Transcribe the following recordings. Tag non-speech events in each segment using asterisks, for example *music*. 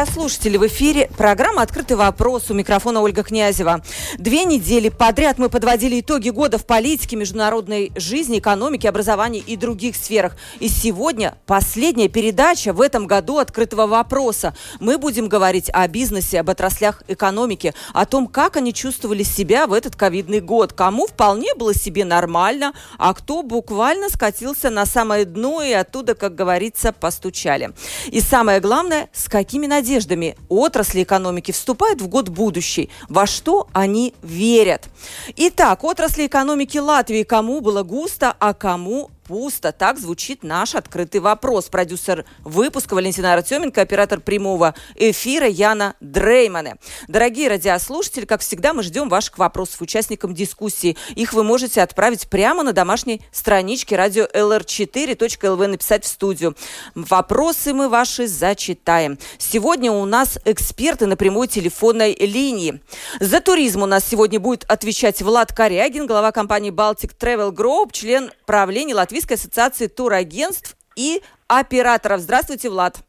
gracias. Радиослушатели, в эфире программа «Открытый вопрос» у микрофона Ольга Князева. Две недели подряд мы подводили итоги года в политике, международной жизни, экономике, образовании и других сферах. И сегодня последняя передача в этом году «Открытого вопроса». Мы будем говорить о бизнесе, об отраслях экономики, о том, как они чувствовали себя в этот ковидный год, кому вполне было себе нормально, а кто буквально скатился на самое дно и оттуда, как говорится, постучали. И самое главное, с какими надеждами надеждами отрасли экономики вступают в год будущий, во что они верят. Итак, отрасли экономики Латвии кому было густо, а кому пусто. Так звучит наш открытый вопрос. Продюсер выпуска Валентина Артеменко, оператор прямого эфира Яна Дреймане. Дорогие радиослушатели, как всегда, мы ждем ваших вопросов участникам дискуссии. Их вы можете отправить прямо на домашней страничке радио lr4.lv написать в студию. Вопросы мы ваши зачитаем. Сегодня у нас эксперты на прямой телефонной линии. За туризм у нас сегодня будет отвечать Влад Корягин, глава компании Baltic Travel Group, член правления Латвийской Латвийской ассоциации турагентств и операторов. Здравствуйте, Влад.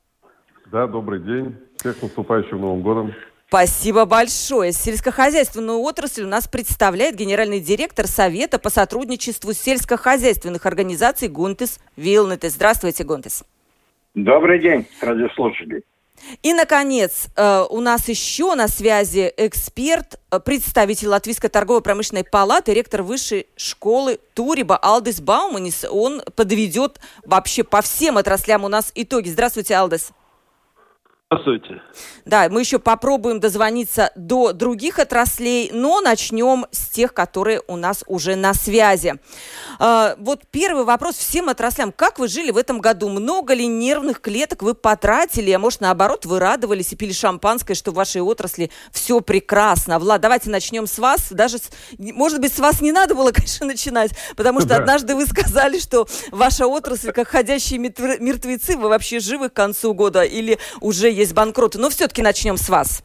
Да, добрый день. Всех наступающим Новым годом. Спасибо большое. Сельскохозяйственную отрасль у нас представляет генеральный директор Совета по сотрудничеству сельскохозяйственных организаций Гунтес Вилнетес. Здравствуйте, Гунтес. Добрый день, радиослушатели. И, наконец, э, у нас еще на связи эксперт, э, представитель Латвийской торгово-промышленной палаты, ректор высшей школы Туриба Алдес Бауманис. Он подведет вообще по всем отраслям у нас итоги. Здравствуйте, Алдес. Здравствуйте. Да, мы еще попробуем дозвониться до других отраслей, но начнем с тех, которые у нас уже на связи. А, вот первый вопрос всем отраслям. Как вы жили в этом году? Много ли нервных клеток вы потратили? А может, наоборот, вы радовались и пили шампанское, что в вашей отрасли все прекрасно? Влад, давайте начнем с вас. Даже, с, может быть, с вас не надо было, *laughs* конечно, начинать, потому что да. однажды вы сказали, что ваша отрасль, как ходящие мертвецы, вы вообще живы к концу года или уже есть банкроты. Но все-таки начнем с вас.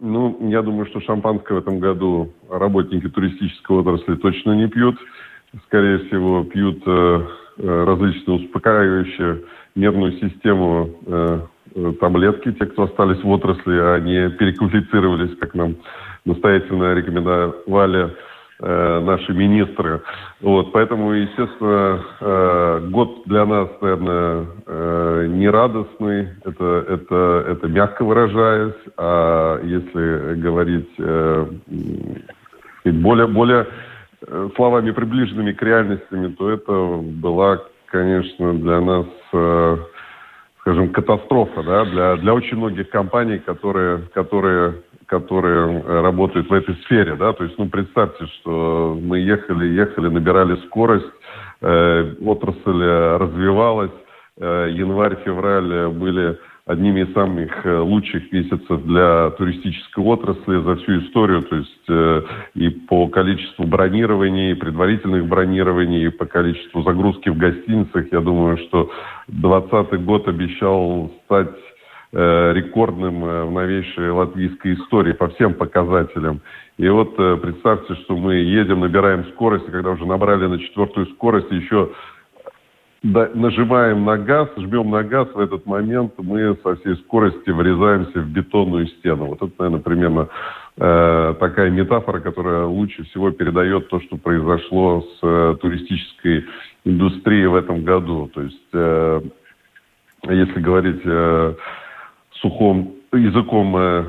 Ну, я думаю, что шампанское в этом году работники туристической отрасли точно не пьют. Скорее всего, пьют э, э различные успокаивающие нервную систему э, э, таблетки, те, кто остались в отрасли, а не переквалифицировались, как нам настоятельно рекомендовали наши министры. Вот, поэтому, естественно, э, год для нас, наверное, э, нерадостный, это, это, это мягко выражаясь, а если говорить э, более, более э, словами приближенными к реальностями, то это была, конечно, для нас э, скажем, катастрофа да, для, для очень многих компаний, которые, которые которые э, работают в этой сфере, да, то есть, ну, представьте, что мы ехали, ехали, набирали скорость, э, отрасль развивалась, э, январь-февраль были одними из самых э, лучших месяцев для туристической отрасли за всю историю, то есть э, и по количеству бронирований, предварительных бронирований, и по количеству загрузки в гостиницах, я думаю, что 2020 год обещал стать Э, рекордным э, в новейшей латвийской истории по всем показателям. И вот э, представьте, что мы едем, набираем скорость, и когда уже набрали на четвертую скорость, еще нажимаем на газ, жмем на газ, в этот момент мы со всей скорости врезаемся в бетонную стену. Вот это, наверное, примерно э, такая метафора, которая лучше всего передает то, что произошло с э, туристической индустрией в этом году. То есть, э, если говорить э, сухом языком, э,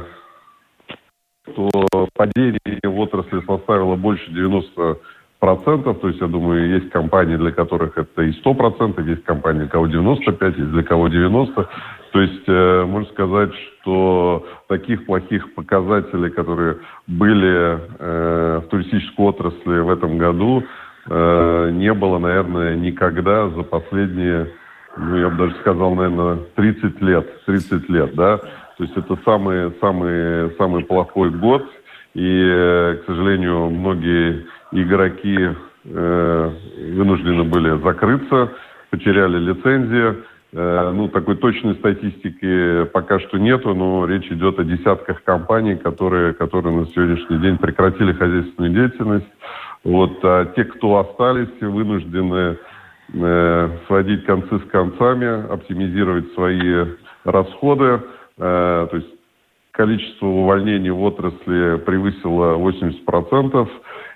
то падение отрасли составило больше 90 процентов, то есть, я думаю, есть компании, для которых это и 100 процентов, есть компании, для кого 95, есть для кого 90. То есть э, можно сказать, что таких плохих показателей, которые были э, в туристической отрасли в этом году, не было, наверное, никогда за последние, ну, я бы даже сказал, наверное, 30 лет. 30 лет, да. То есть это самый, самый, самый плохой год. И, э, к сожалению, многие игроки э, вынуждены были закрыться, потеряли лицензии. Э, ну, такой точной статистики пока что нету, но речь идет о десятках компаний, которые, которые на сегодняшний день прекратили хозяйственную деятельность. Вот, а те, кто остались, вынуждены сводить концы с концами, оптимизировать свои расходы. Э, то есть количество увольнений в отрасли превысило 80%.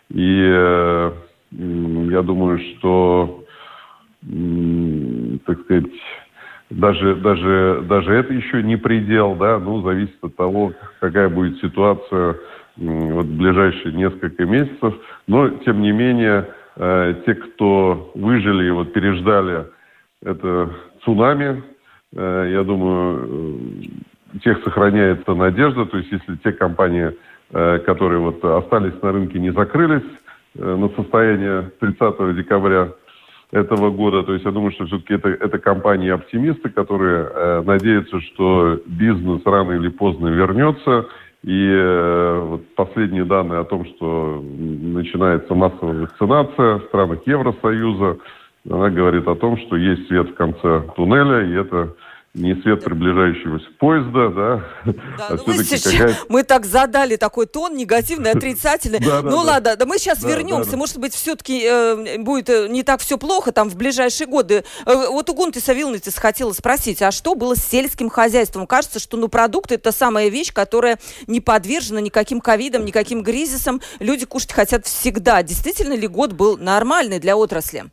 И э, я думаю, что, так сказать, даже, даже, даже это еще не предел, да, ну, зависит от того, какая будет ситуация вот в ближайшие несколько месяцев. Но, тем не менее, э, те, кто выжили и вот переждали это цунами, э, я думаю, э, тех сохраняется надежда. То есть, если те компании, которые вот остались на рынке, не закрылись на состояние 30 декабря, этого года. То есть я думаю, что все-таки это, это компании-оптимисты, которые надеются, что бизнес рано или поздно вернется. И э, вот последние данные о том, что начинается массовая вакцинация в странах Евросоюза, она говорит о том, что есть свет в конце туннеля, и это не свет приближающегося поезда, да. Да, а ну мы, сейчас, *laughs* мы так задали такой тон негативный, отрицательный. *laughs* ну ладно, да мы сейчас вернемся. Может быть, все-таки э, будет э, не так все плохо там в ближайшие годы. Э, вот у Гунты Савилнитис хотела спросить, а что было с сельским хозяйством? Кажется, что ну продукты это самая вещь, которая не подвержена никаким ковидам, никаким кризисам. Люди кушать хотят всегда. Действительно ли год был нормальный для отрасли?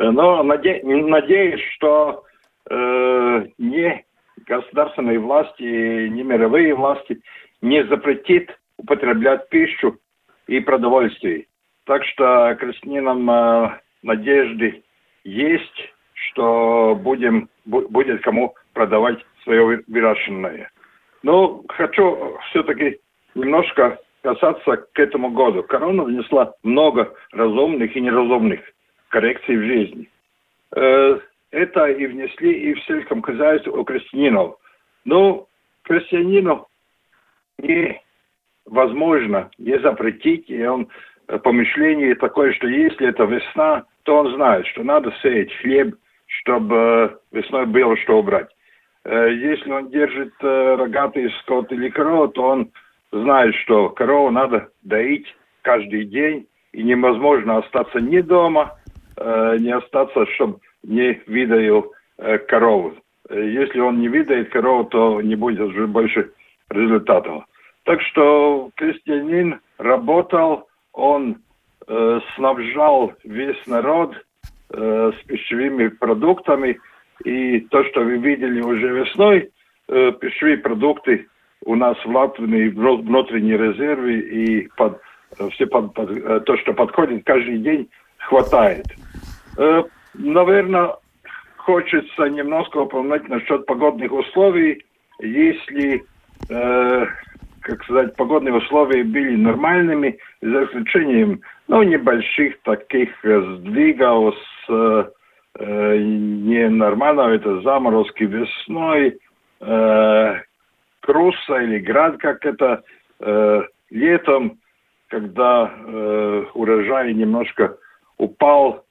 Ну, наде- надеюсь, что э, не государственные власти, не мировые власти не запретит употреблять пищу и продовольствие. Так что крестьянам э, надежды есть, что будем, бу, будет кому продавать свое выращенное. Но хочу все-таки немножко касаться к этому году. Корона внесла много разумных и неразумных коррекций в жизни. Э, это и внесли и в сельском хозяйстве у крестьянинов. Но крестьянину невозможно не запретить, и он э, помышление такое, что если это весна, то он знает, что надо сеять хлеб, чтобы э, весной было что убрать. Э, если он держит рогатый скот или корову, то он знает, что корову надо доить каждый день, и невозможно остаться ни дома, не остаться, чтобы не видаю э, корову. Если он не видает корову, то не будет уже больше результатов. Так что крестьянин работал, он э, снабжал весь народ э, с пищевыми продуктами. И то, что вы видели уже весной, э, пищевые продукты у нас в Латвии внутренние резервы и под, э, все под, под, э, то, что подходит каждый день, хватает. Э, наверное, хочется немножко упомянуть насчет погодных условий. Если, э, как сказать, погодные условия были нормальными, за исключением, ну, небольших таких сдвигов с э, ненормального, это заморозки весной, э, круса или град, как это, э, летом, когда э, урожай немножко упал,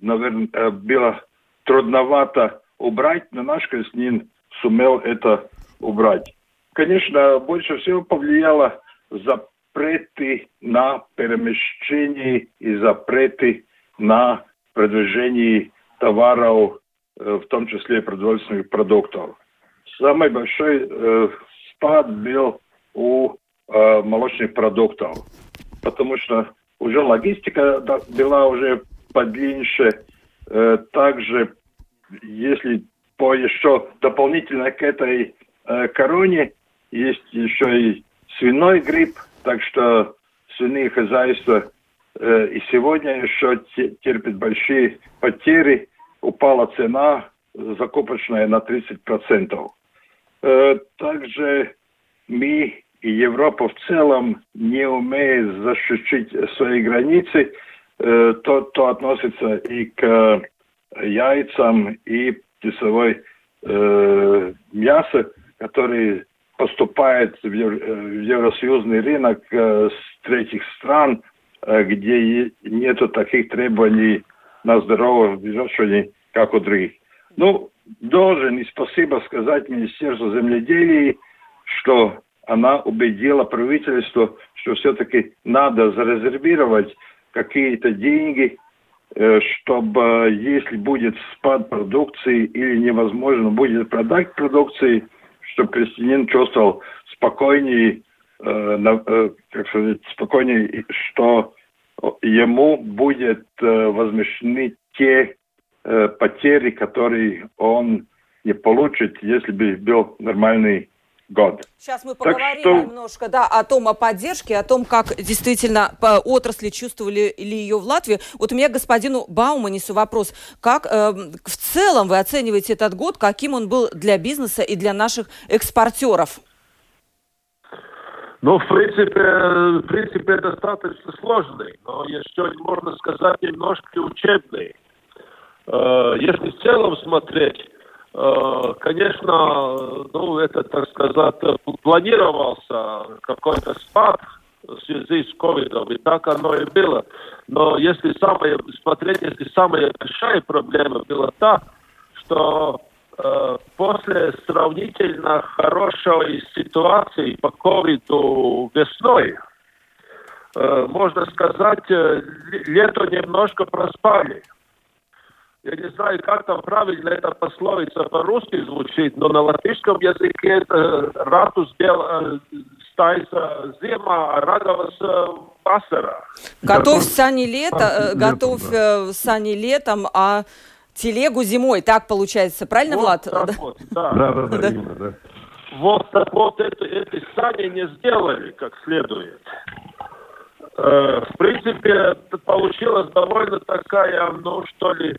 наверное, э, было трудновато убрать, но наш крестьянин сумел это убрать. Конечно, больше всего повлияло запреты на перемещение и запреты на продвижение товаров, э, в том числе продовольственных продуктов. Самый большой э, спад был у э, молочных продуктов, потому что уже логистика была уже подлиннее. Э, также, если по еще дополнительно к этой э, короне, есть еще и свиной грипп, так что свиные хозяйства э, и сегодня еще терпят большие потери. Упала цена закупочная на 30%. Э, также мы и Европа в целом не умеет защитить свои границы, то, то относится и к яйцам, и птицевой э, мясо, который поступает в, в евросоюзный рынок э, с третьих стран, э, где нету таких требований на здоровье выращивание, как у других. Ну, должен и спасибо сказать Министерству земледелия, что она убедила правительство, что все-таки надо зарезервировать какие-то деньги, э, чтобы если будет спад продукции или невозможно будет продать продукции, чтобы крестьянин чувствовал спокойнее, э, э, как сказать, спокойнее, что ему будет возмещены те потери, которые он не получит, если бы был нормальный год. Сейчас мы поговорим что... немножко да, о том, о поддержке, о том, как действительно по отрасли чувствовали ли ее в Латвии. Вот у меня господину Бауманису вопрос. Как э, в целом вы оцениваете этот год, каким он был для бизнеса и для наших экспортеров? Ну, в принципе, в принципе, достаточно сложный, но еще можно сказать немножко учебный. Э, если в целом смотреть, Э, конечно, ну, это, так сказать, планировался какой-то спад в связи с ковидом, и так оно и было. Но если самое, смотреть, если самая большая проблема была та, что э, после сравнительно хорошей ситуации по ковиду весной, э, можно сказать, э, лето немножко проспали я не знаю, как там правильно эта пословица по-русски звучит, но на латышском языке это ратус дел стайса зима, а радовас васара. Готовь сани лето, э, готовь да. Э, сани летом, а телегу зимой. Так получается, правильно, вот Влад? Так вот, да. Да, да, да, именно, да. Вот так вот это, эти сани не сделали как следует. Э, в принципе, получилась довольно такая, ну что ли,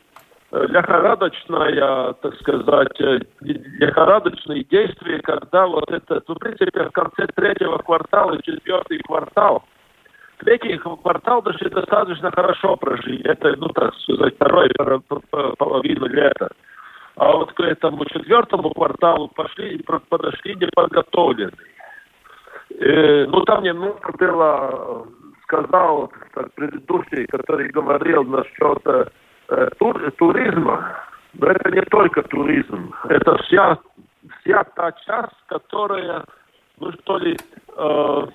лихорадочное, так сказать, э, лихорадочные действия, когда вот это, в принципе, в конце третьего квартала, четвертый квартал, третий квартал даже достаточно хорошо прожили. Это, ну, так сказать, второй половину лета. А вот к этому четвертому кварталу пошли, подошли неподготовленные. Э, ну, там немного было, сказал так, предыдущий, который говорил насчет э, Э, тур, туризма, но это не только туризм, это вся, вся та часть, которая, ну что ли, э,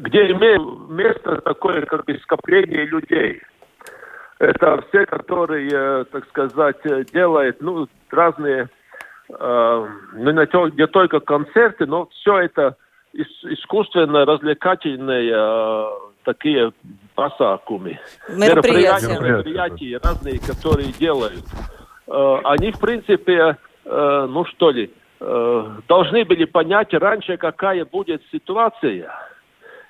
где имеет место такое как бы скопление людей. Это все, которые, э, так сказать, делают ну, разные, э, ну, не только концерты, но все это искусственно развлекательные э, такие пасакумы. Мероприятия. Мероприятия разные, которые делают. Э, они, в принципе, э, ну что ли, должны были понять раньше, какая будет ситуация.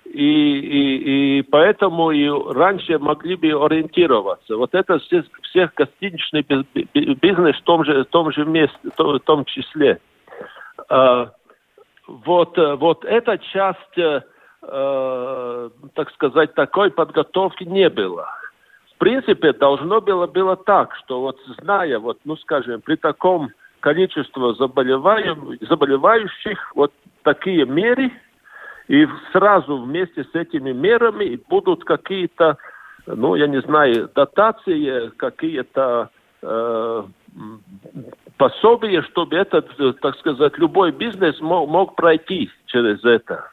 И, и, и поэтому и раньше могли бы ориентироваться. Вот это все, всех гостиничный бизнес в том же, в том же месте, в том числе. Вот, вот эта часть э, так сказать, такой подготовки не было. В принципе, должно было, было так, что вот зная, вот, ну, скажем, при таком количестве заболевающих, вот такие меры, и сразу вместе с этими мерами будут какие-то, ну, я не знаю, дотации, какие-то э, пособия, чтобы этот, так сказать, любой бизнес мог, мог пройти через это.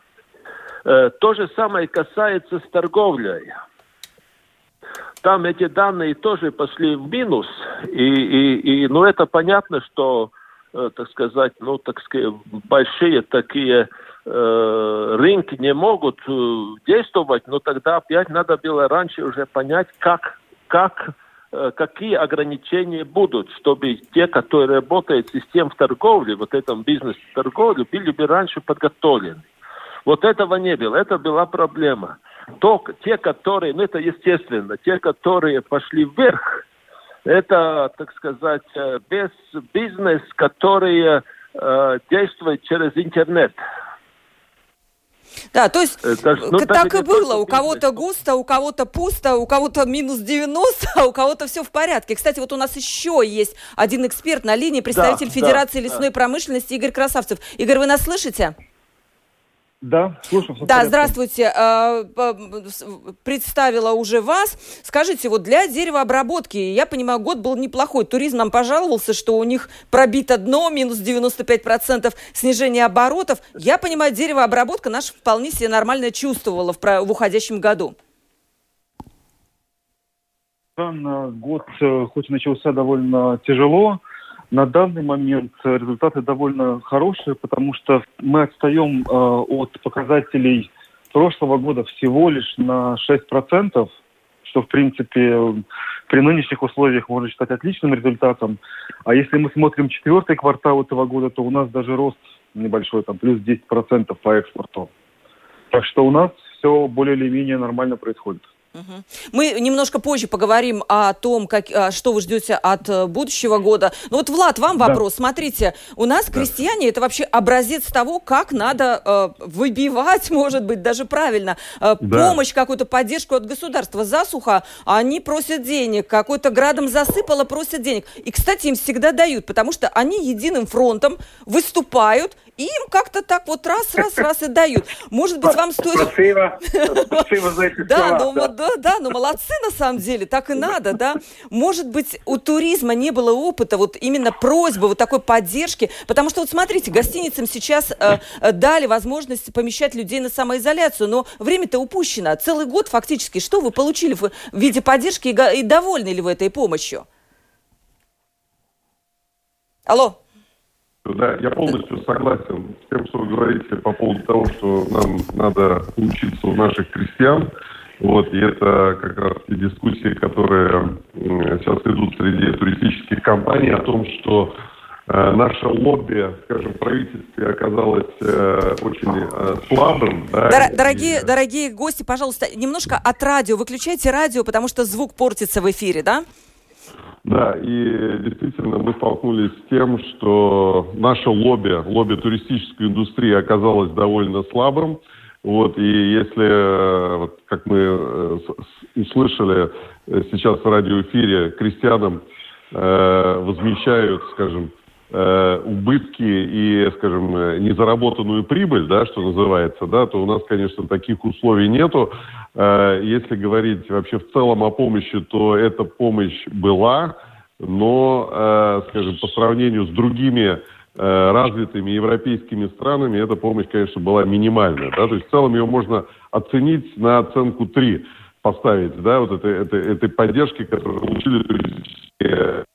Э, то же самое касается с торговлей. Там эти данные тоже пошли в минус, и, и, и ну это понятно, что, э, так сказать, ну так сказать, большие такие э, рынки не могут э, действовать, но тогда опять надо было раньше уже понять, как, как э, какие ограничения будут, чтобы те, которые работают в системе торговли, вот этом бизнесе торговли, были бы раньше подготовлены. Вот этого не было, это была проблема. То, те, которые, ну это естественно, те, которые пошли вверх, это, так сказать, без бизнес, который э, действует через интернет. Да, то есть это, ну, так и было. У кого-то густо, у кого-то пусто, у кого-то минус 90, *laughs* а у кого-то все в порядке. Кстати, вот у нас еще есть один эксперт на линии, представитель да, Федерации да, лесной да. промышленности Игорь Красавцев. Игорь, вы нас слышите? Да, слушаю. Да, здравствуйте. А, представила уже вас. Скажите, вот для деревообработки, я понимаю, год был неплохой. Туризм нам пожаловался, что у них пробито дно, минус 95% снижение оборотов. Я понимаю, деревообработка наша вполне себе нормально чувствовала в, в уходящем году. Год э, хоть начался довольно тяжело, на данный момент результаты довольно хорошие, потому что мы отстаем э, от показателей прошлого года всего лишь на 6%, что, в принципе, при нынешних условиях можно считать отличным результатом. А если мы смотрим четвертый квартал этого года, то у нас даже рост небольшой, там плюс 10% по экспорту. Так что у нас все более или менее нормально происходит. Мы немножко позже поговорим о том, как, а, что вы ждете от э, будущего года. Но вот, Влад, вам да. вопрос. Смотрите, у нас да. крестьяне это вообще образец того, как надо э, выбивать, *laughs* может быть, даже правильно, э, да. помощь, какую-то поддержку от государства. Засуха, они просят денег, какой-то градом засыпало, просят денег. И, кстати, им всегда дают, потому что они единым фронтом выступают и им как-то так вот раз, раз, *laughs* раз и дают. Может быть, вам стоит... Спасибо. *laughs* Спасибо за эти да, слова. Ну, да, да, ну молодцы на самом деле, так и надо, да. Может быть, у туризма не было опыта, вот именно просьбы, вот такой поддержки, потому что вот смотрите, гостиницам сейчас э, э дали возможность помещать людей на самоизоляцию, но время-то упущено. Целый год фактически. Что вы получили в виде поддержки и, и довольны ли вы этой помощью? Алло. Да, я полностью согласен с тем, что вы говорите по поводу того, что нам надо учиться у наших крестьян. Вот, и это как раз те дискуссии, которые сейчас идут среди туристических компаний о том, что э, наше лобби, скажем, правительстве оказалось э, очень э, слабым. Да, Дор- дорогие, и... дорогие гости, пожалуйста, немножко от радио. Выключайте радио, потому что звук портится в эфире, да? Да, и действительно мы столкнулись с тем, что наше лобби, лобби туристической индустрии оказалось довольно слабым. Вот, и если, вот, как мы э, услышали э, сейчас в радиоэфире, крестьянам э, возмещают, скажем, э, убытки и, скажем, э, незаработанную прибыль, да, что называется, да, то у нас, конечно, таких условий нету. Э, если говорить вообще в целом о помощи, то эта помощь была, но, э, скажем, по сравнению с другими э, развитыми европейскими странами эта помощь, конечно, была минимальная. Да? То есть в целом ее можно оценить на оценку 3, поставить, да, вот этой, этой, этой поддержки, которую получили туристические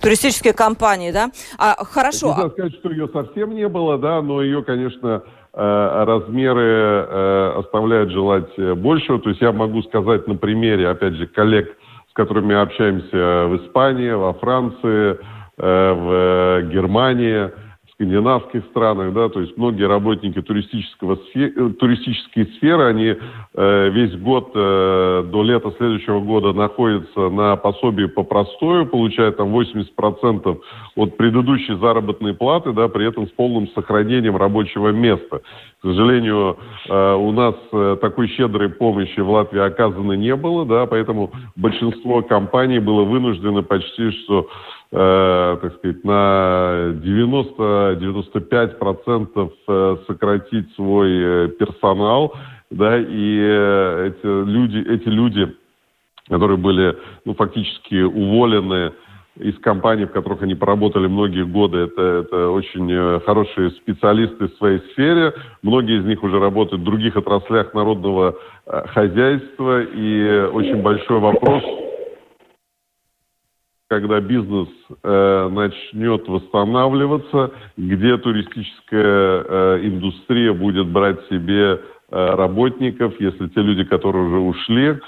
Туристические компании, да? А, хорошо. Нельзя сказать, что ее совсем не было, да, но ее, конечно, Э, размеры э, оставляют желать э, большего. То есть я могу сказать на примере, опять же, коллег, с которыми общаемся в Испании, во Франции, в Германии – скандинавских странах, да, то есть многие работники туристического сфер, э, туристической сферы, они э, весь год э, до лета следующего года находятся на пособии по простою, получают там 80% от предыдущей заработной платы, да, при этом с полным сохранением рабочего места. К сожалению, э, у нас э, такой щедрой помощи в Латвии оказано не было, да, поэтому большинство компаний было вынуждено почти что э, так сказать, на 90-95% э, сократить свой э, персонал, да, и эти люди, эти люди, которые были, ну, фактически уволены из компаний, в которых они поработали многие годы, это, это очень хорошие специалисты в своей сфере. Многие из них уже работают в других отраслях народного хозяйства. И очень большой вопрос, когда бизнес э, начнет восстанавливаться, где туристическая э, индустрия будет брать себе э, работников, если те люди, которые уже ушли,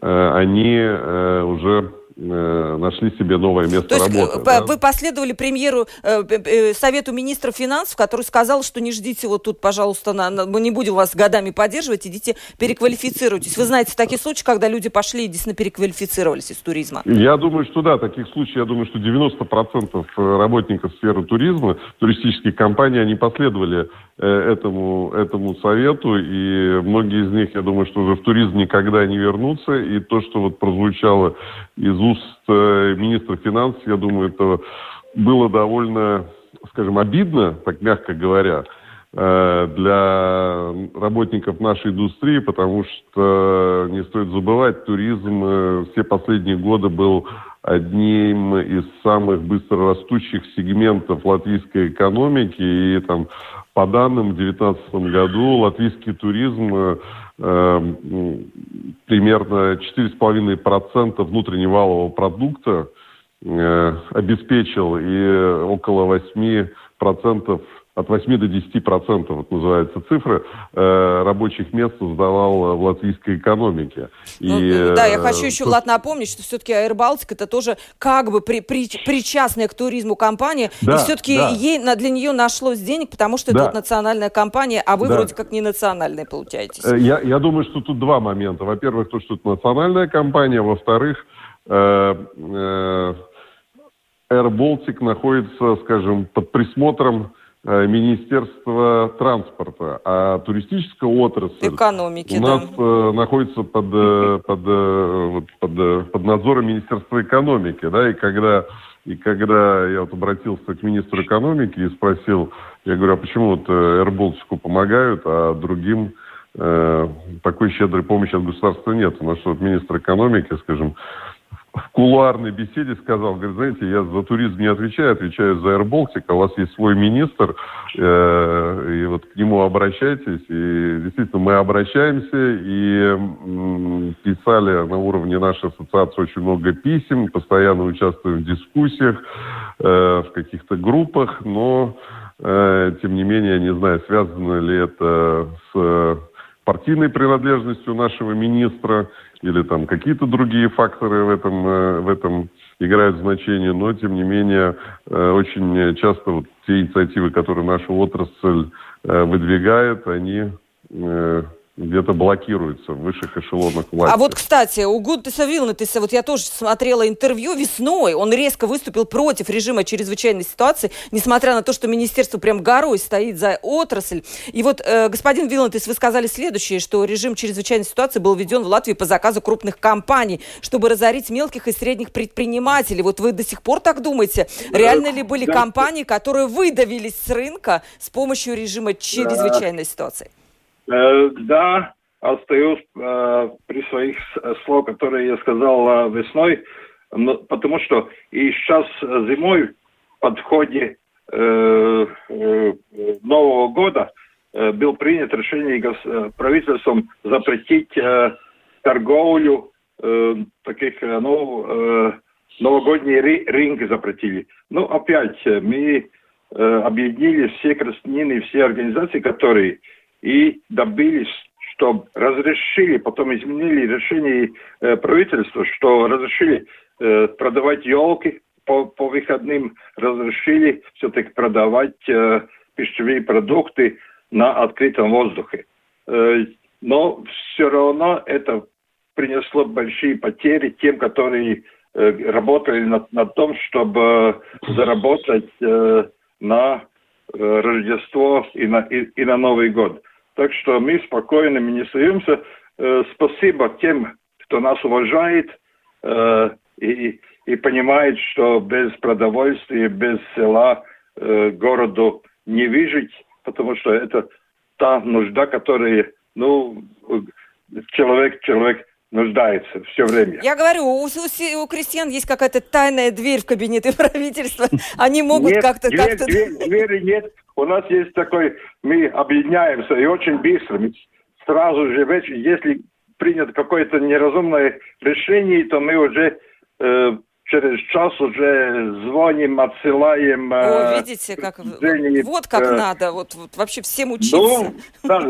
э, они э, уже нашли себе новое место То есть работы. Э, да? вы последовали премьеру, э, э, совету министра финансов, который сказал, что не ждите вот тут, пожалуйста, на, на, мы не будем вас годами поддерживать, идите переквалифицируйтесь. Вы знаете такие случаи, когда люди пошли и действительно переквалифицировались из туризма? Я думаю, что да, таких случаев, я думаю, что 90% работников сферы туризма, туристических компаний, они последовали э, этому, этому совету, и многие из них, я думаю, что уже в туризм никогда не вернутся, и то, что вот прозвучало из уст э, министра финансов, я думаю, это было довольно, скажем, обидно, так мягко говоря, э, для работников нашей индустрии, потому что не стоит забывать, туризм э, все последние годы был одним из самых быстро растущих сегментов латвийской экономики. И там по данным в 2019 году латвийский туризм э, примерно 4,5% внутреннего валового продукта э, обеспечил и около 8% от 8 до 10 процентов, вот называется цифра, э, рабочих мест создавал в латвийской экономике. Ну, и, да, я э, хочу еще, Влад, напомнить, что все-таки Baltic это тоже как бы при, при, причастная к туризму компания, Да, и все-таки да. ей, для нее нашлось денег, потому что это Да. вот национальная компания, а вы Да. вроде как не национальные получаетесь. Э, Я, я думаю, что тут два момента. Во-первых, то, что это национальная компания. Во-вторых, э, э, Air Baltic находится, скажем, под присмотром э, Министерства транспорта, а туристическая отрасль Экономики, у да. нас э, находится под, э, под, под, под надзором Министерства экономики, да, и когда, и когда я вот обратился к министру экономики и спросил, я говорю, а почему вот э, Airbaltic помогают, а другим э, такой щедрой помощи от государства нет? У нас вот министр экономики, скажем, в кулуарной беседе сказал, говорит, знаете, я за туризм не отвечаю, отвечаю за Air Baltic, а у вас есть свой министр, э, и вот к нему обращайтесь. И действительно, мы обращаемся и писали на уровне нашей ассоциации очень много писем, постоянно участвуем в дискуссиях, э, в каких-то группах, но э, тем не менее, я не знаю, связано ли это с партийной принадлежностью нашего министра или там какие-то другие факторы в этом, э, в этом играют значение, но тем не менее э, очень часто вот те инициативы, которые наша отрасль э, выдвигает, они где-то блокируются в высших эшелонах власти. А вот, кстати, у Гунтеса Вилнетеса, вот я тоже смотрела интервью весной, он резко выступил против режима чрезвычайной ситуации, несмотря на то, что министерство прям горой стоит за отрасль. И вот, э, господин Вилнетес, вы сказали следующее, что режим чрезвычайной ситуации был введен в Латвии по заказу крупных компаний, чтобы разорить мелких и средних предпринимателей. Вот вы до сих пор так думаете? Реально ли были компании, которые выдавились с рынка с помощью режима чрезвычайной ситуации? Э, Да, остаюсь э, при своих с- слов, которые я сказал э, весной, но- потому что и сейчас э, зимой в подходе э, э, Нового года э, был принят решение э, правительством запретить э, торговлю э, таких, э, ну, э, новогодние ри- рынки запретили. Ну, опять, э, мы э, объединили все крестнины, все организации, которые и добились, чтобы разрешили, потом изменили решение э, правительства, что разрешили э, продавать елки по, по выходным, разрешили все-таки продавать э, пищевые продукты на открытом воздухе. Э, но все равно это принесло большие потери тем, которые э, работали над, над том, чтобы заработать э, на э, Рождество и на, и, и на Новый год. Так что мы спокойно мы не сдаемся. Э, спасибо тем, кто нас уважает э, и, и понимает, что без продовольствия, без села э, городу не выжить, потому что это та нужда, которая, ну, человек, человек нуждается все время. Я говорю, у, у у крестьян есть какая-то тайная дверь в кабинеты *laughs* правительства. Они могут как-то... дверь, как-то... дверь- двери нет. У нас есть такой, мы объединяемся и очень быстро. Мы сразу же, если принято какое-то неразумное решение, то мы уже э, через час уже звоним, отсылаем. О, э, видите, как... Жене, Вот как э, надо, вот, вот вообще всем учиться. Ну, да,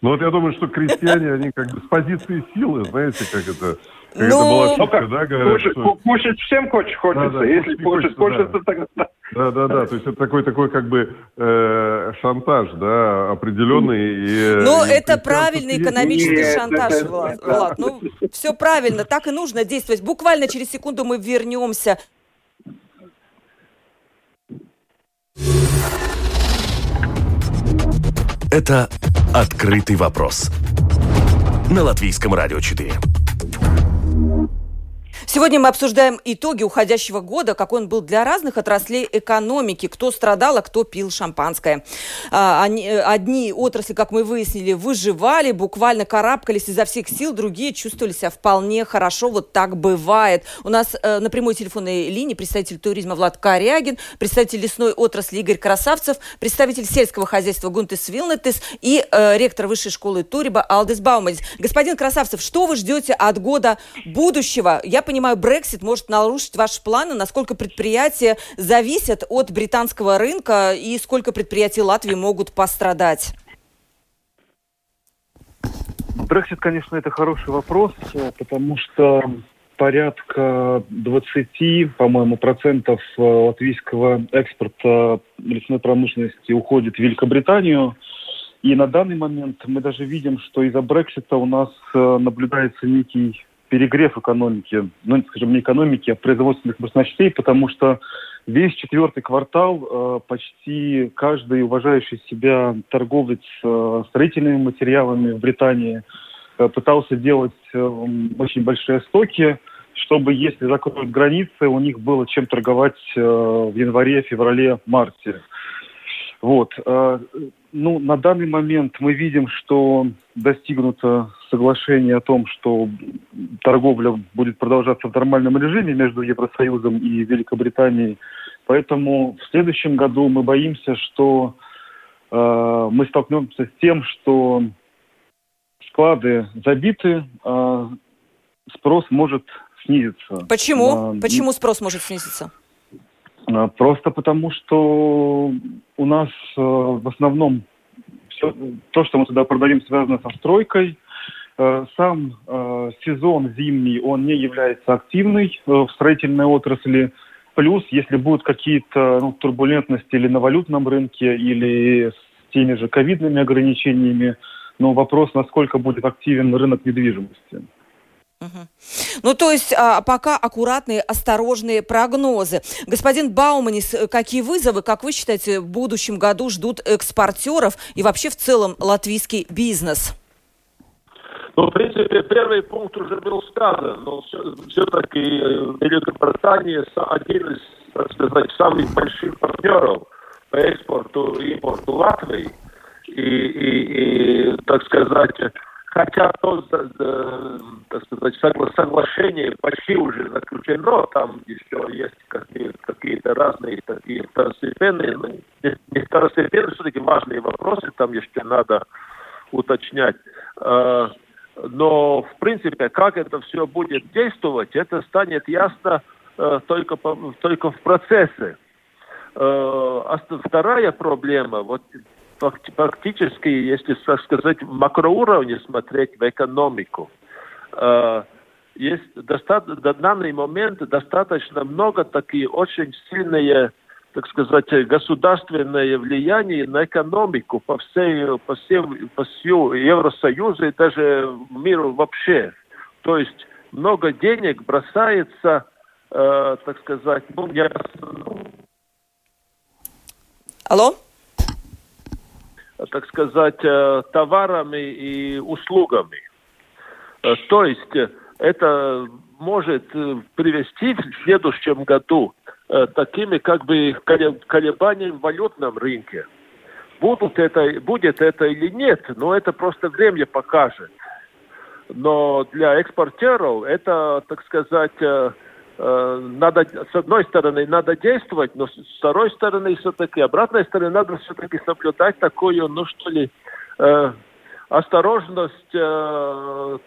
Ну вот я думаю, что крестьяне, они как бы с позиции силы, знаете, как это... Ну, это была Ну, шутка, как, да, говорят, кушать, что... кушать всем хочешь, хочется. Да, да, Если кушать хочешь, хочется, хочется, тогда... Да, да, да. То есть это такой такой как бы э, шантаж, да, определенный. И, э, Ну, и это правильный экономический Нет, шантаж, это- Влад. это- Влад. Ну, все правильно, так и нужно действовать. Буквально через секунду мы вернемся. Это «Открытый вопрос» на Латвийском радио 4. Сегодня мы обсуждаем итоги уходящего года, какой он был для разных отраслей экономики, кто страдал, а кто пил шампанское. А, э, одни отрасли, как мы выяснили, выживали, буквально карабкались изо всех сил, другие чувствовали себя вполне хорошо, вот так бывает. У нас э, на прямой телефонной линии представитель туризма Влад Корягин, представитель лесной отрасли Игорь Красавцев, представитель сельского хозяйства Гунтес Вилнетес и э, ректор высшей школы Туриба Алдес Баумадис. Господин Красавцев, что вы ждете от года будущего? Я понимаю, Брексит может нарушить ваши планы, насколько предприятия зависят от британского рынка и сколько предприятий Латвии могут пострадать? Брексит, конечно, это хороший вопрос, э, потому что порядка 20, по-моему, процентов э, латвийского экспорта лесной промышленности уходит в Великобританию. И на данный момент мы даже видим, что из-за Брексита у нас э, наблюдается некий перегрев экономики, ну, скажем, не экономики, а производственных мощностей, потому что весь четвертый квартал э, почти каждый уважающий себя торговец э, строительными материалами в Британии э, пытался делать очень большие стоки, чтобы, если закроют границы, у них было чем торговать в январе, феврале, марте. Вот. э, Ну, на данный момент мы видим, что достигнуто соглашение о том, что торговля будет продолжаться в нормальном режиме между Евросоюзом и Великобританией. Поэтому в следующем году мы боимся, что э, мы столкнемся с тем, что склады забиты, а спрос может снизиться. Почему? На- Почему спрос может снизиться? А, Просто потому, что у нас э, в основном все, то, что мы туда продадим, связано со стройкой. Э, Сам э, сезон зимний, он не является активный э, в строительной отрасли. Плюс, если будут какие-то ну, турбулентности или на валютном рынке, или с теми же ковидными ограничениями, но вопрос, насколько будет активен рынок недвижимости. Ну, то есть а, пока аккуратные, осторожные прогнозы. Господин Бауманис, э, какие вызовы, как вы считаете, в будущем году ждут экспортеров и вообще в целом латвийский бизнес? Ну, в принципе, первый пункт уже был сказан, но все-таки Великобритания са- один из, так сказать, самых больших партнеров по экспорту и импорту Латвии. И, и, и, так сказать, хотя то, за- за- так сказать, согла- соглашение почти уже заключено, там еще есть какие- какие-то разные такие второстепенные, ну, не, второстепенные, все-таки важные вопросы, там еще надо уточнять. Э, Но, в принципе, как это все будет действовать, это станет ясно э, только, только в процессе. Э, а Вторая проблема, вот фактически, если, так сказать, в макроуровне смотреть в экономику, э, есть доста- на данный момент достаточно много такие очень сильные так сказать, государственное влияние на экономику по всей, по всем, по всему Евросоюзу и даже миру вообще. То есть много денег бросается, э, так сказать, ну, я, Алло? Так сказать, э, товарами и услугами. Э, То есть э, это может э, привести в следующем году э, такими как бы коле- колебаниями в валютном рынке. Будут это, будет это или нет, но это просто время покажет. Но для экспортеров это, так сказать, э, э, надо, с одной стороны, надо действовать, но с второй стороны, все-таки, обратной стороны, надо все-таки соблюдать такую, ну что ли, э, осторожность, э,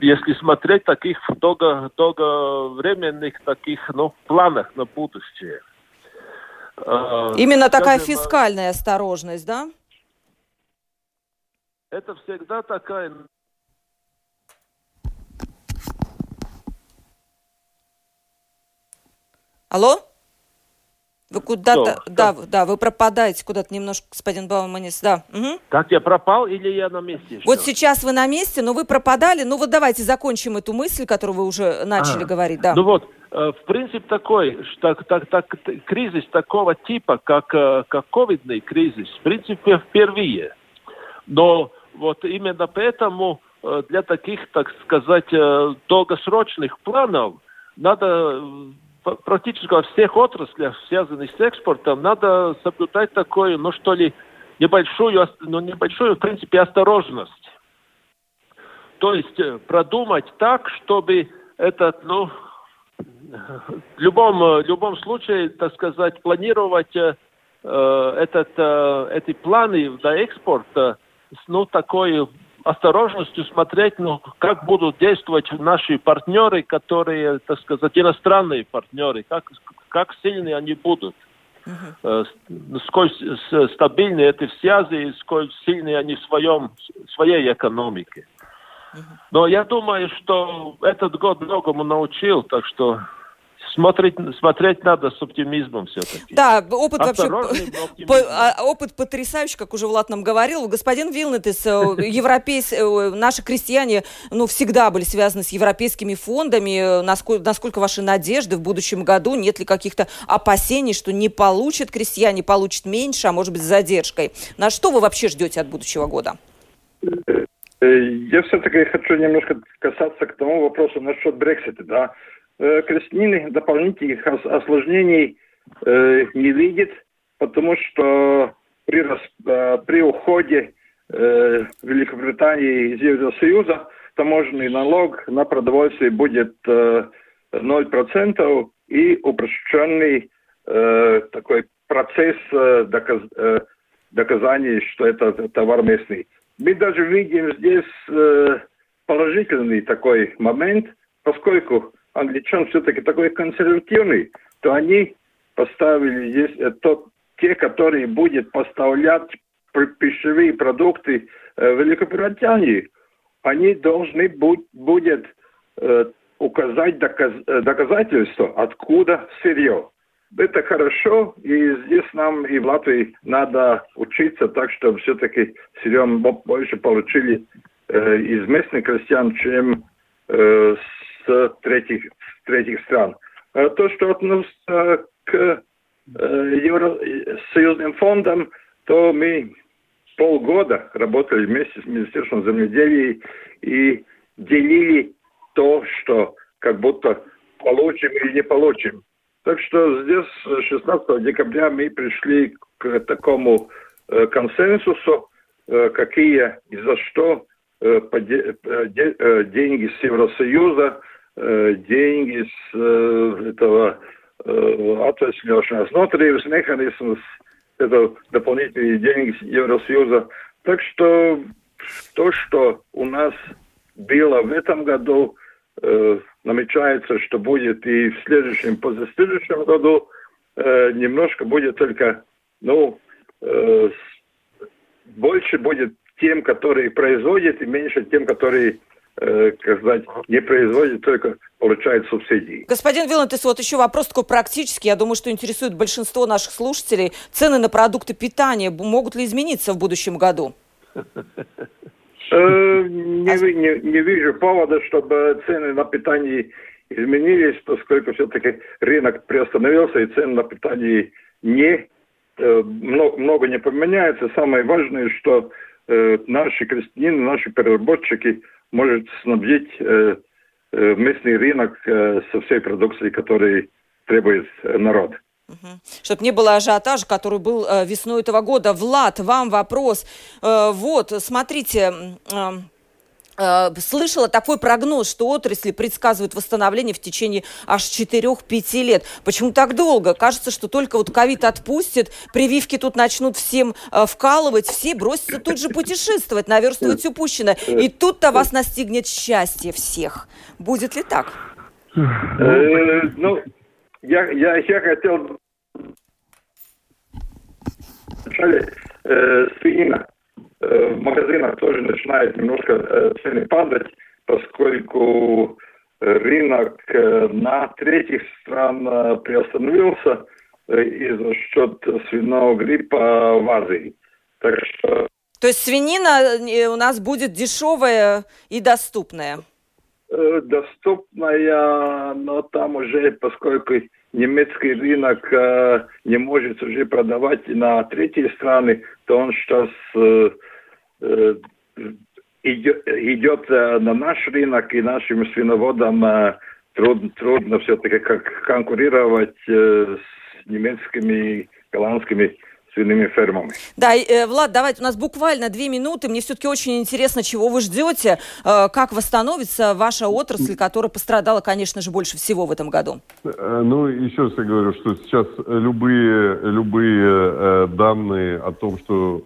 если смотреть таких долго, долговременных таких, ну, планах на будущее. Э, Именно такая скажем, фискальная осторожность, да? это всегда такая Алло? Вы куда-то, да, да, да, вы пропадаете куда-то немножко, господин Бауманис, да. Угу. Так я пропал или я на месте? Еще? Вот сейчас вы на месте, но вы пропадали. Ну вот давайте закончим эту мысль, которую вы уже начали а, говорить, да. Ну вот, э, в принципе такой, что так, так, кризис такого типа, как, э, как ковидный кризис, в принципе впервые. Но вот именно поэтому э, для таких, так сказать, долгосрочных планов надо практически во всех отраслях, связанных с экспортом, надо соблюдать такое, ну что ли, небольшую, ну, небольшую, в принципе, осторожность. То есть э, продумать так, чтобы этот, ну, в любом, в любом случае, так сказать, планировать э, э этот, э, эти планы на экспорт, э, ну, такой осторожностью смотреть, ну, как будут действовать наши партнеры, которые, так сказать, иностранные партнеры, как, как сильны они будут. Uh-huh. Сколь стабильны эти связи, сколь сильны они в своем, своей экономике. Uh-huh. Но я думаю, что этот год многому научил, так что смотреть, смотреть надо с оптимизмом все-таки. Да, опыт вообще а, опыт потрясающий, как уже Влад нам говорил. Господин Вилнетес, э, европейс, э, наши крестьяне ну, всегда были связаны с европейскими фондами. Насколько, насколько ваши надежды в будущем году? Нет ли каких-то опасений, что не получат крестьяне, получат меньше, а может быть с задержкой? На что вы вообще ждете от будущего года? Э, я все-таки хочу немножко касаться к тому вопросу насчет Брексита, да. Э, крестнины дополнительных осложнений э, не видит, потому что при, э, при уходе Великобритании из Евросоюза таможенный налог на продовольствие будет 0% и упрощенный такой процесс доказ, доказания, что это товар местный. Мы даже видим здесь положительный такой момент, поскольку англичан все-таки такой консервативный, то они поставили здесь э, то, те, которые будут поставлять пищевые продукты э, Великобритании, они должны будь, будет э, указать доказ, э, доказательства, откуда сырье. Это хорошо, и здесь нам и в Латвии надо учиться так, чтобы все-таки сырье больше получили э, из местных крестьян, чем э, с третьих, с третьих стран. А то, что относится к э, Евросоюзным фондам, то мы полгода работали вместе с Министерством земледелия и делили то, что как будто получим или не получим. Так что здесь 16 декабря мы пришли к такому э, консенсусу, э, какие и за что деньги с Евросоюза Э, деньги с э, этого э, отвesļošanās notарības механизм, это дополнительные деньги Евросоюза. Так что то, что у нас было в этом году, э, намечается, что будет и в следующем, позаследующем году, э, немножко будет только, ну, э, больше будет тем, которые производят, и меньше тем, которые Э, как сказать, не производит, только получает субсидии. Господин Вилантес, вот еще вопрос такой практический. Я думаю, что интересует большинство наших слушателей. Цены на продукты питания могут ли измениться в будущем году? Э, не вижу повода, чтобы цены на питание изменились, поскольку все-таки рынок приостановился, и цены на питание не э, много не поменяется. Самое важное, что наши крестьяне, наши переработчики – может снабдить э, э, местный рынок э, со всей продукцией, которой требует народ. Угу. Чтобы не было ажиотажа, который был э, весной этого года. Влад, вам вопрос. Э, вот, смотрите, э, Э, слышала такой прогноз, что отрасли предсказывают восстановление в течение аж 4-5 лет. Почему так долго? Кажется, что только вот ковид отпустит, прививки тут начнут всем э, вкалывать, все бросятся тут же путешествовать, наверстывать упущенное. И тут-то вас настигнет счастье всех. Будет ли так? Э, ну, я, я, я хотел свинина э, в магазинах тоже начинают немножко э, цены падать, поскольку рынок на третьих стран приостановился из-за счет свиного гриппа в Азии. Так что... То есть свинина у нас будет дешевая и доступная? Доступная, но там уже, поскольку немецкий рынок не может уже продавать на третьи страны, то он сейчас идет, на наш рынок, и нашим свиноводам трудно, трудно все-таки конкурировать с немецкими, голландскими свиными фермами. Да, э, Влад, давайте, у нас буквально две минуты. Мне все-таки очень интересно, чего вы ждете, э, как восстановится ваша отрасль, которая пострадала, конечно же, больше всего в этом году. Э, ну, еще раз я говорю, что сейчас любые, любые э, данные о том, что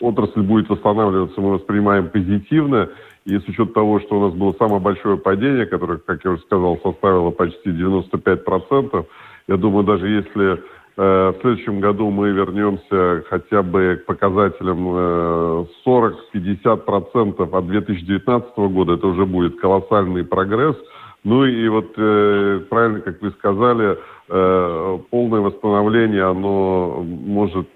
отрасль будет восстанавливаться, мы воспринимаем позитивно. И с учетом того, что у нас было самое большое падение, которое, как я уже сказал, составило почти 95%, я думаю, даже если в следующем году мы вернемся хотя бы к показателям 40-50% э, от 2019 года. Это уже будет колоссальный прогресс. Ну и вот э, правильно, как вы сказали, полное восстановление, оно может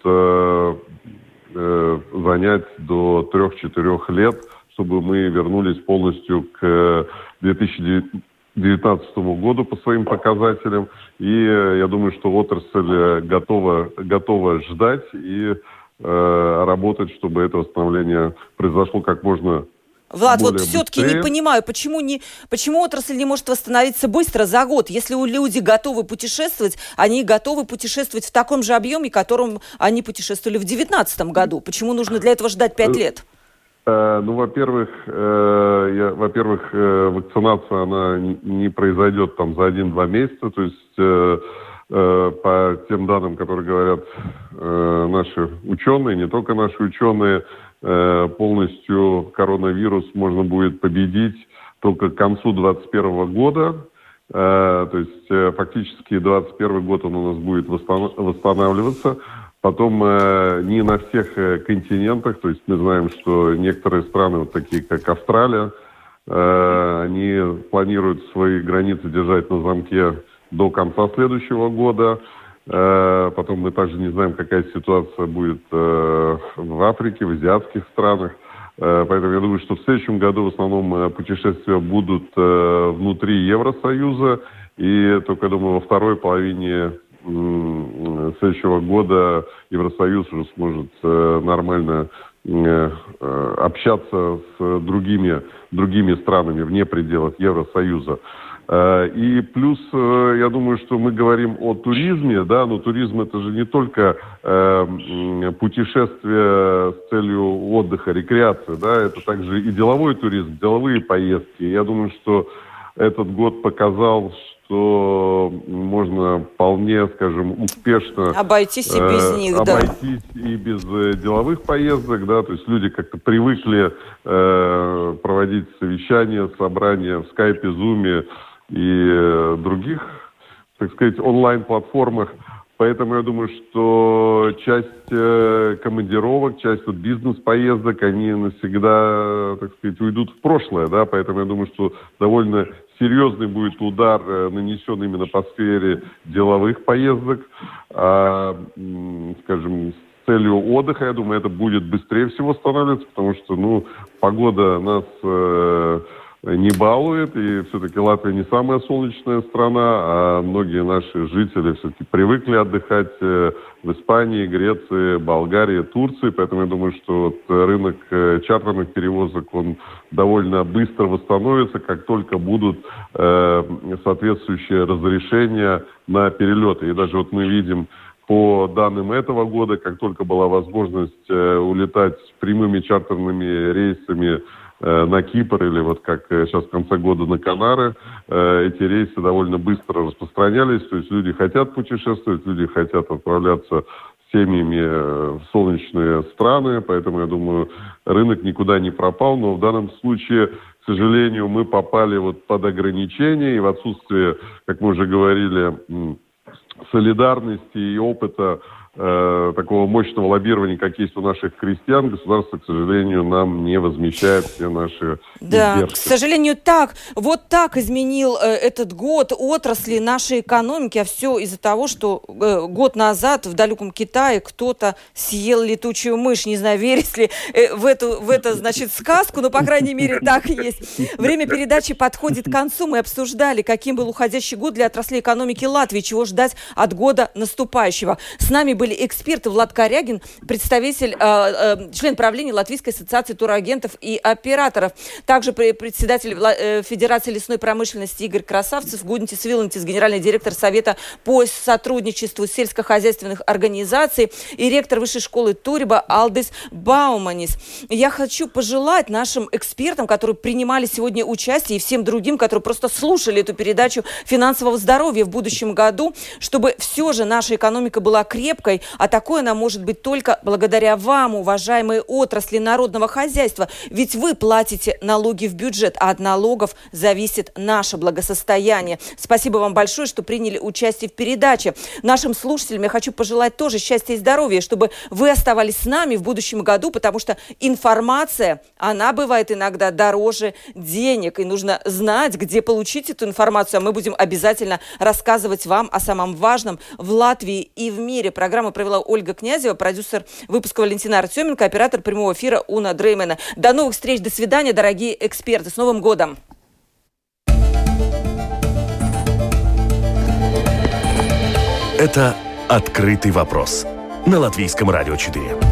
занять до 3-4 лет, чтобы мы вернулись полностью к 2019 2019 году по своим показателям. И э, я думаю, что отрасль э, готова, готова ждать и э, работать, чтобы это восстановление произошло как можно Влад, вот все-таки не понимаю, почему, не, почему отрасль не может восстановиться быстро за год? Если люди готовы путешествовать, они готовы путешествовать в таком же объеме, которым они путешествовали в 2019 году. Почему нужно для этого ждать пять лет? Э, ну, во-первых, э, я, во-первых, э, вакцинация она не произойдет там за один-два месяца, то есть по тем данным, которые говорят наши ученые, не только наши ученые, полностью коронавирус можно будет победить только к концу 2021 года. То есть фактически 2021 год он у нас будет восстанавливаться. Потом э, не на всех э, континентах, то есть мы знаем, что некоторые страны, вот такие как Австралия, э, они планируют свои границы держать на замке до конца следующего года. Э, потом мы также не знаем, какая ситуация будет э, в Африке, в азиатских странах. Э, поэтому я думаю, что в следующем году в основном э, путешествия будут э, внутри Евросоюза. И только, думаю, во второй половине следующего года Евросоюз уже сможет э, нормально э, э, общаться с другими, другими странами вне пределов Евросоюза. И плюс, я думаю, что мы говорим о туризме, да, но туризм это же не только э, путешествие с целью отдыха, рекреации, да, это также и деловой туризм, деловые поездки. Я думаю, что этот год показал, что можно вполне, скажем, успешно обойтись и без э, них, обойтись да. и без э, деловых поездок, да, то есть люди как-то привыкли э, проводить совещания, собрания в скайпе, зуме и э, других, так сказать, онлайн-платформах. Поэтому я думаю, что часть э, командировок, часть вот бизнес-поездок, они навсегда, так сказать, уйдут в прошлое, да, поэтому я думаю, что довольно серьезный будет удар э, нанесен именно по сфере деловых поездок, а, скажем, с целью отдыха, я думаю, это будет быстрее всего становиться, потому что, ну, погода нас э, не балует, и все-таки Латвия не самая солнечная страна, а многие наши жители все-таки привыкли отдыхать э, в Испании, Греции, Болгарии, Турции, поэтому я думаю, что вот рынок э, чартерных перевозок, он довольно быстро восстановится, как только будут э, соответствующие разрешения на перелеты. И даже вот мы видим по данным этого года, как только была возможность э, улетать прямыми чартерными рейсами на Кипр или вот как э, сейчас в конце года на Канары. Э, эти рейсы довольно быстро распространялись, то есть люди хотят путешествовать, люди хотят отправляться семьями в солнечные страны, поэтому я думаю, рынок никуда не пропал, но в данном случае, к сожалению, мы попали вот под ограничения. И в отсутствие, как мы уже говорили, солидарности и опыта э, такого мощного лоббирования, как есть у наших крестьян, государство, к сожалению, нам не возмещает все наши Да, издержки. к сожалению, так. Вот так изменил э, этот год отрасли нашей экономики, а все из-за того, что э, год назад в далеком Китае кто-то съел летучую мышь. Не знаю, веришь ли э, в эту, в это, значит, сказку, но, по крайней мере, *laughs* так есть. Время передачи подходит к концу. Мы обсуждали, каким был уходящий год для отрасли экономики Латвии, чего ждать от года наступающего. С нами были эксперты Влад Корягин, представитель, э, э, член правления Латвийской ассоциации турагентов и операторов. Также пре- председатель э, Федерации лесной промышленности Игорь Красавцев, Гуднитис Вилантис, генеральный директор Совета по сотрудничеству сельскохозяйственных организаций и ректор Высшей школы Туриба Алдис Бауманис. Я хочу пожелать нашим экспертам, которые принимали сегодня участие, и всем другим, которые просто слушали эту передачу финансового здоровья в будущем году, чтобы все же наша экономика была крепкой, а такое она может быть только благодаря вам, уважаемые отрасли народного хозяйства. Ведь вы платите налоги в бюджет, а от налогов зависит наше благосостояние. Спасибо вам большое, что приняли участие в передаче. Нашим слушателям я хочу пожелать тоже счастья и здоровья, чтобы вы оставались с нами в будущем году, потому что информация, она бывает иногда дороже денег, и нужно знать, где получить эту информацию. А мы будем обязательно рассказывать вам о самом важном в Латвии и в мире. Программу провела Ольга Князева, продюсер выпуска Валентина Артеменко, оператор прямого эфира Уна Дреймена. До новых встреч, до свидания, дорогие эксперты. С Новым годом! Это «Открытый вопрос» на Латвийском радио 4.